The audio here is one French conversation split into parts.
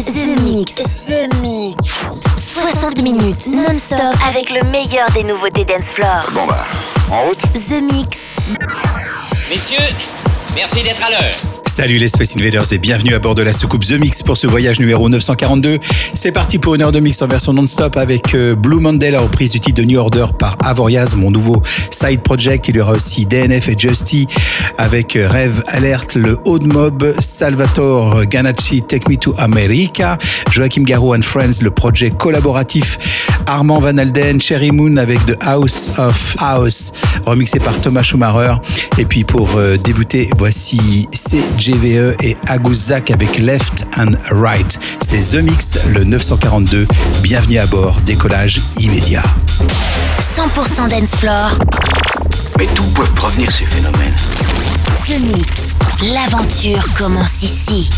The Mix. The Mix. 60 minutes non-stop avec le meilleur des nouveautés dance floor. Bon bah, en route. The Mix. Messieurs, merci d'être à l'heure. Salut les Space Invaders et bienvenue à bord de la soucoupe The Mix pour ce voyage numéro 942. C'est parti pour une heure de mix en version non-stop avec euh, Blue Monday, la reprise du titre de New Order par Avoriaz, mon nouveau side project. Il y aura aussi DNF et Justy avec euh, Rêve Alert, le Old Mob, Salvatore Ganacci, Take Me to America, Joachim Garou and Friends, le projet collaboratif, Armand Van Alden, Cherry Moon avec The House of House, remixé par Thomas Schumacher. Et puis pour euh, débuter, voici CGVE et Aguzak avec Left and Right. C'est The Mix, le 942. Bienvenue à bord, décollage immédiat. 100% dance floor. Mais d'où peuvent provenir ces phénomènes? The Mix. L'aventure commence ici.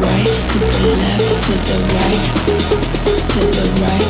Right, to the left, to the right, to the right,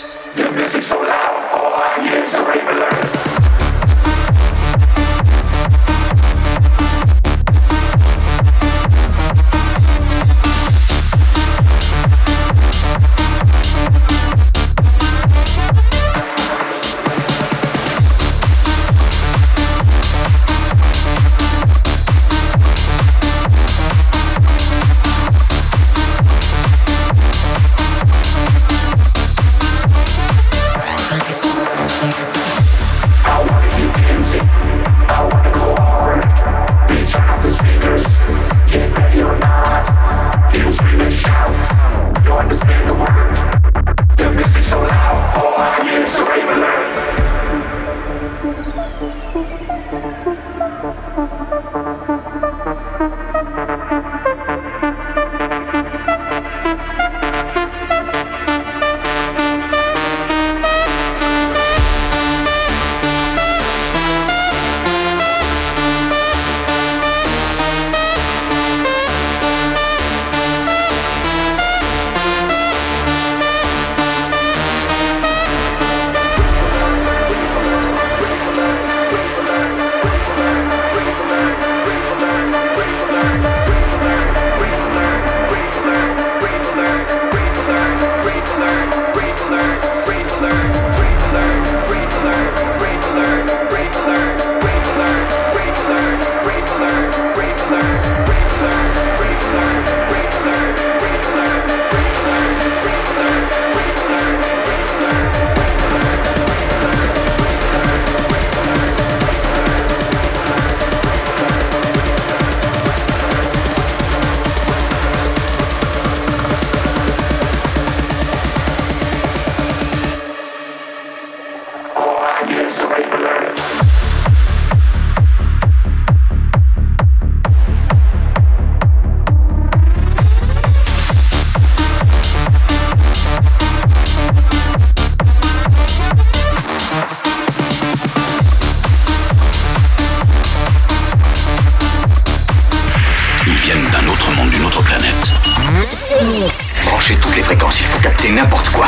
Branchez toutes les fréquences, il faut capter n'importe quoi.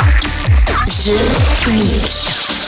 The Mix.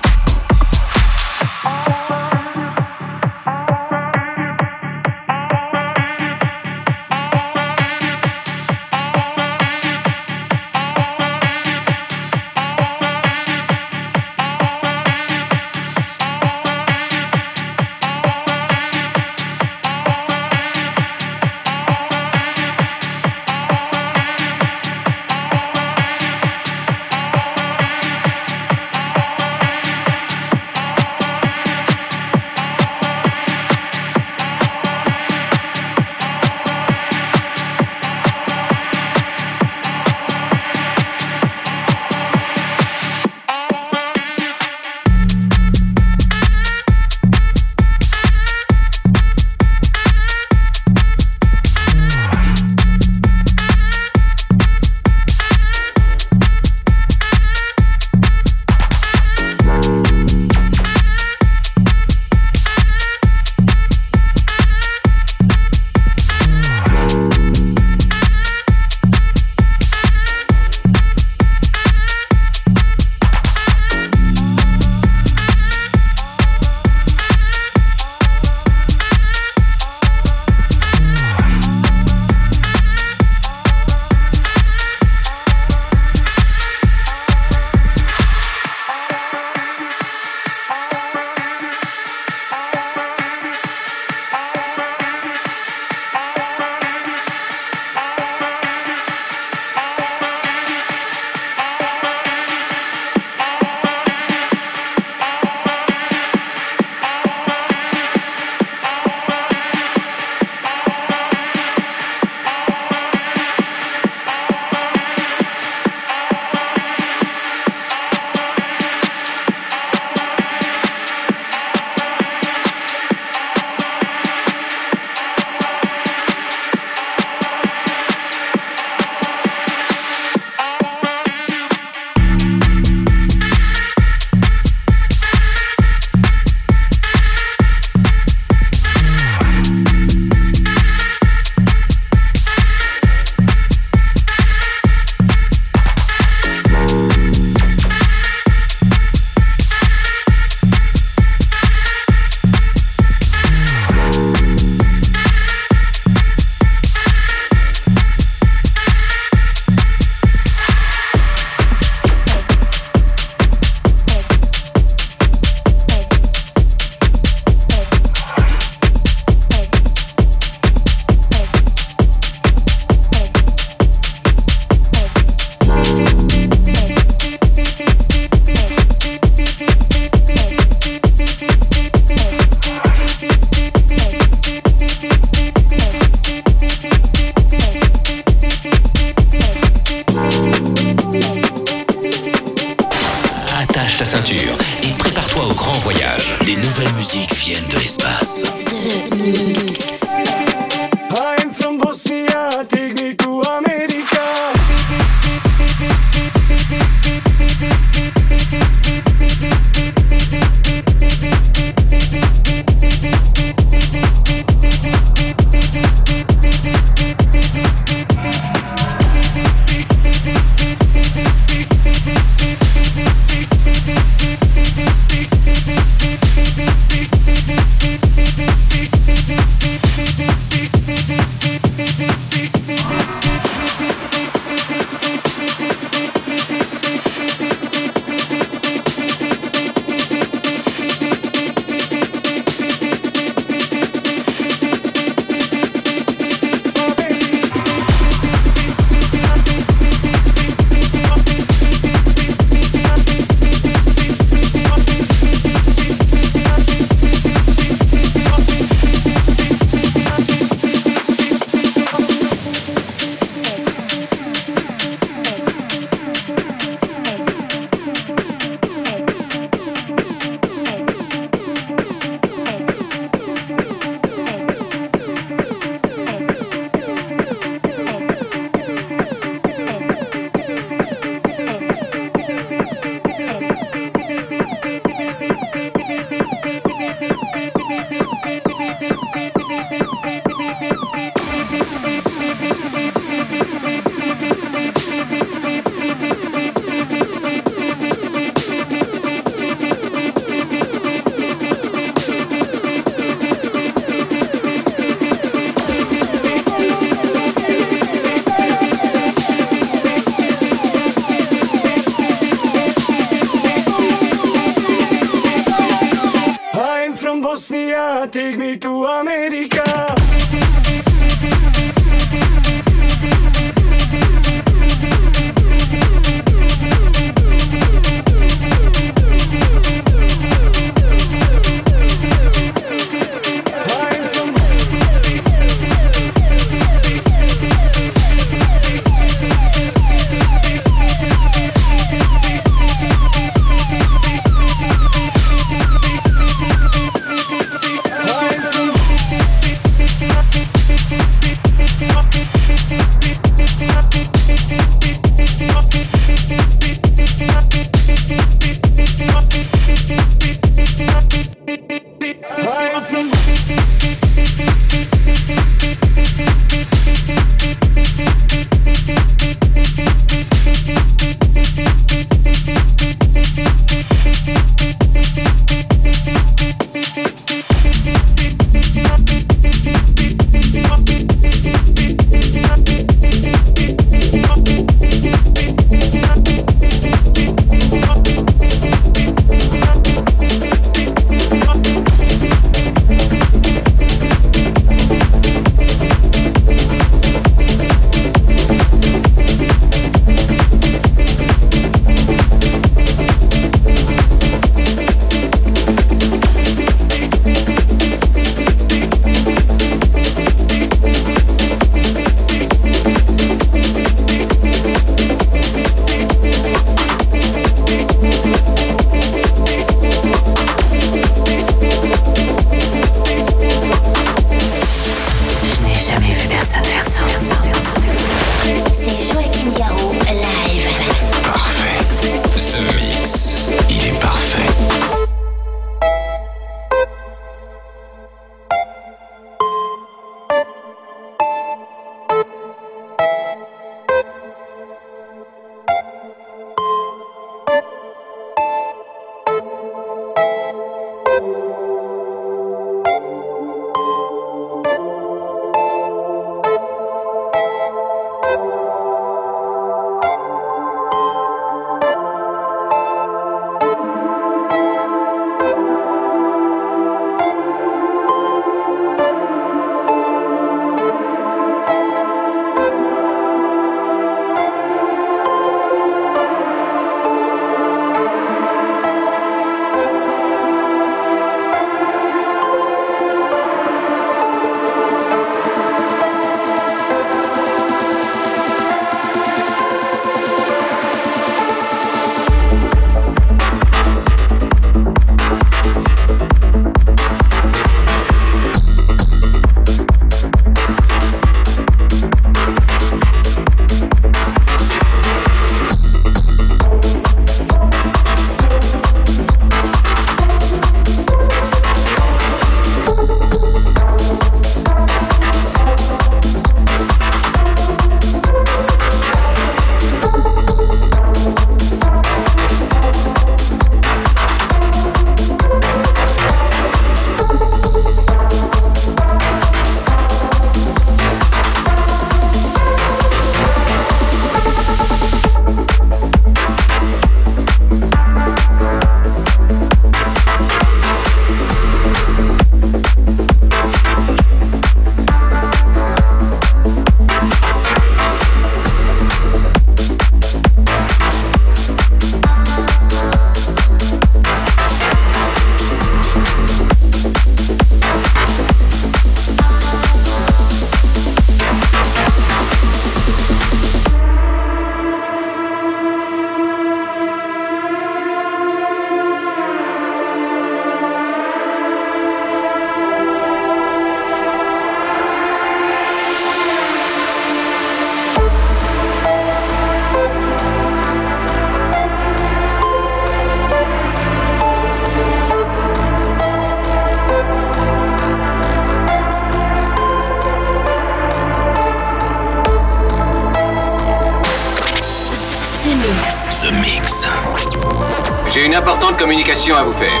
Christian você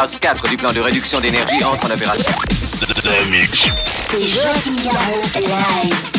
phase 4 du plan de réduction d'énergie entre en opération. C'est live.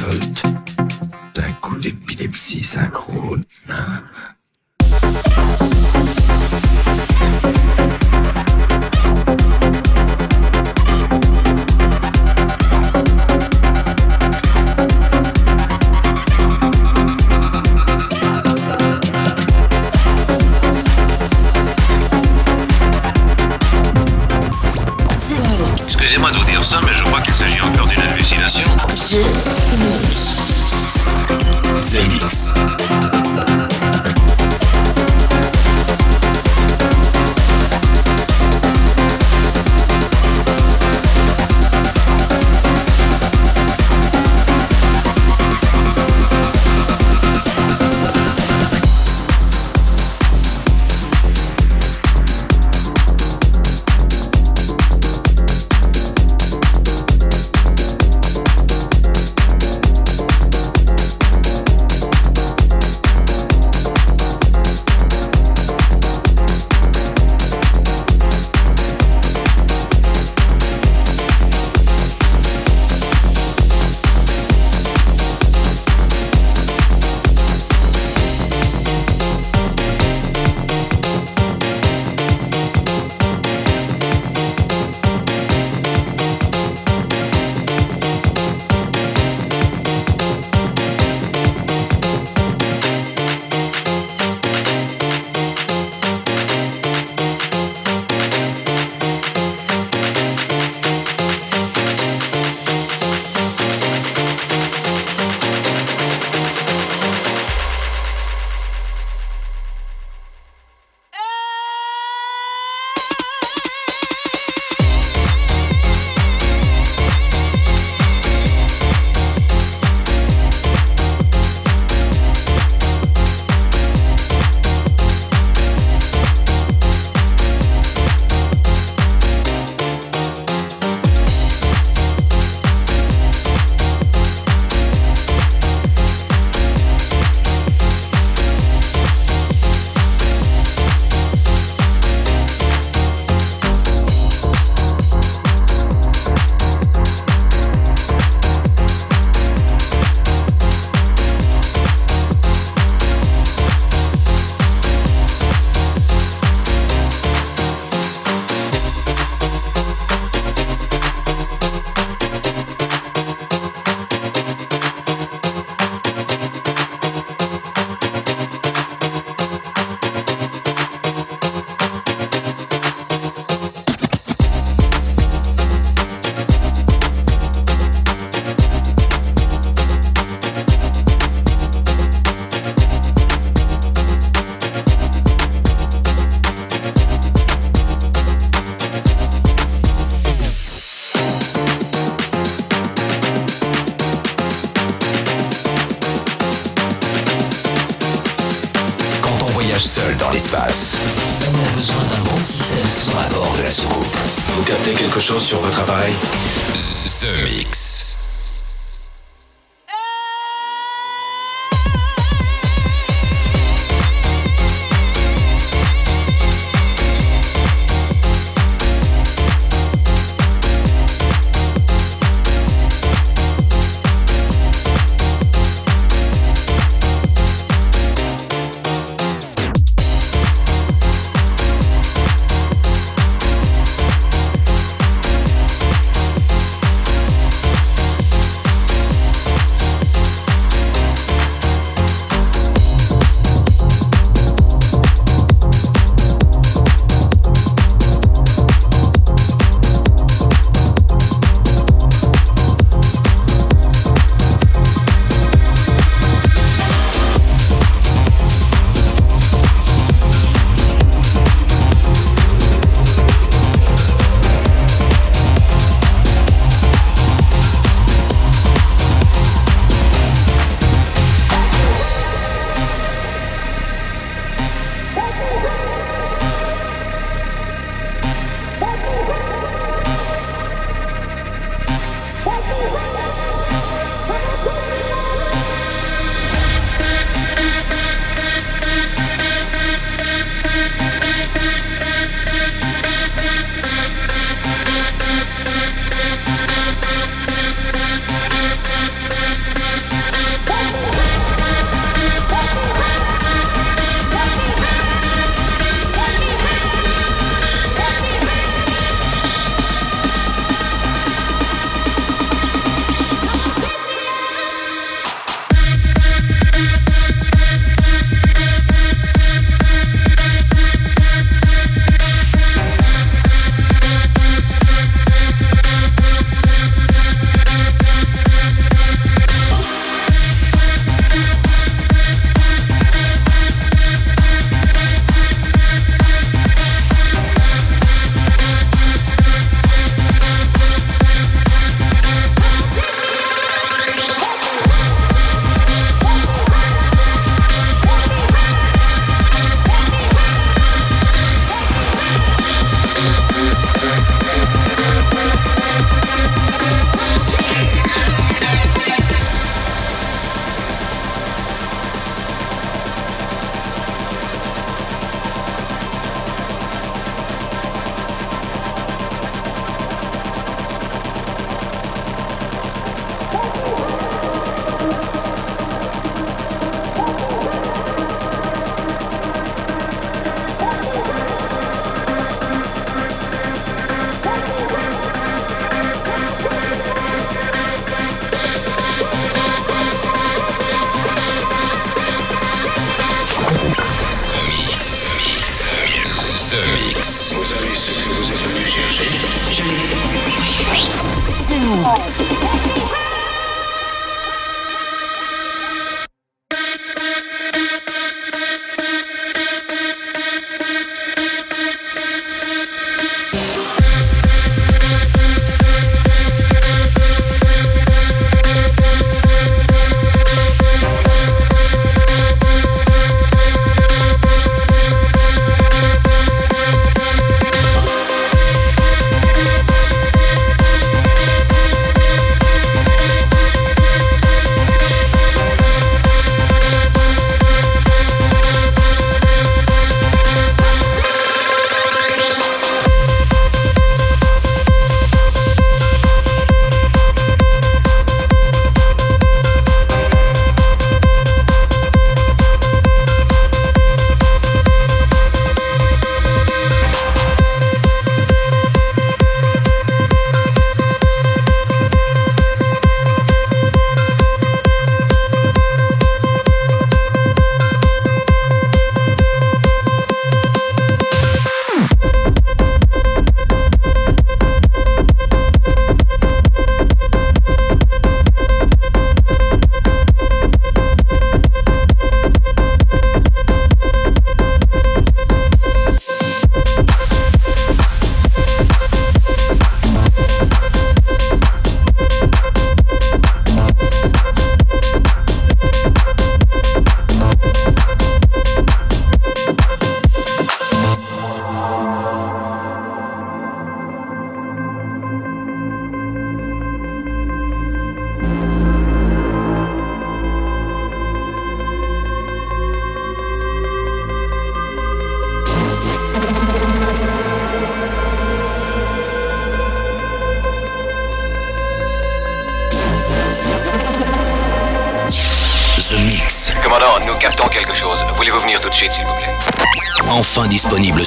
Révolte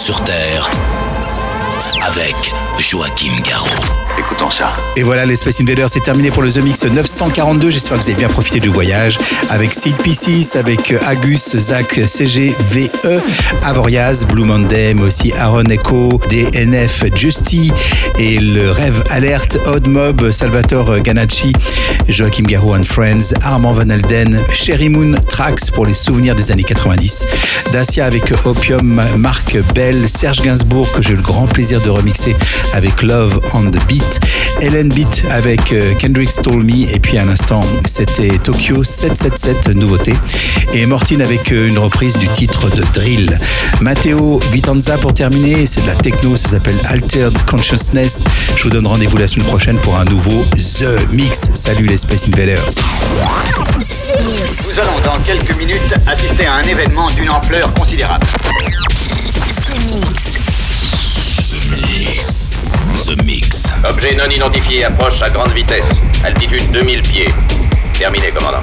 sur Terre Et voilà, les Space Invaders, c'est terminé pour le The Mix 942. J'espère que vous avez bien profité du voyage avec Sid P6, avec Agus, Zach, CG, VE, Avoriaz, Blue Monday, mais aussi Aaron Echo, DNF, Justy et le Rêve Alert, Odd Mob, Salvatore Ganacci, Joachim Garou and Friends, Armand Van Alden, Sherry Moon, Trax pour les souvenirs des années 90, Dacia avec Opium, Marc Bell, Serge Gainsbourg que j'ai eu le grand plaisir de remixer avec Love on the Beat, Beat avec euh, Kendrick Stole Me et puis à l'instant c'était Tokyo 777 nouveauté et Mortine avec euh, une reprise du titre de Drill. Matteo Vitanza pour terminer, c'est de la techno, ça s'appelle Altered Consciousness. Je vous donne rendez-vous la semaine prochaine pour un nouveau The Mix. Salut les Space Invaders. Nous allons dans quelques minutes assister à un événement d'une ampleur considérable. The Objet non identifié approche à grande vitesse. Altitude 2000 pieds. Terminé, commandant.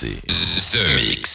The Mix.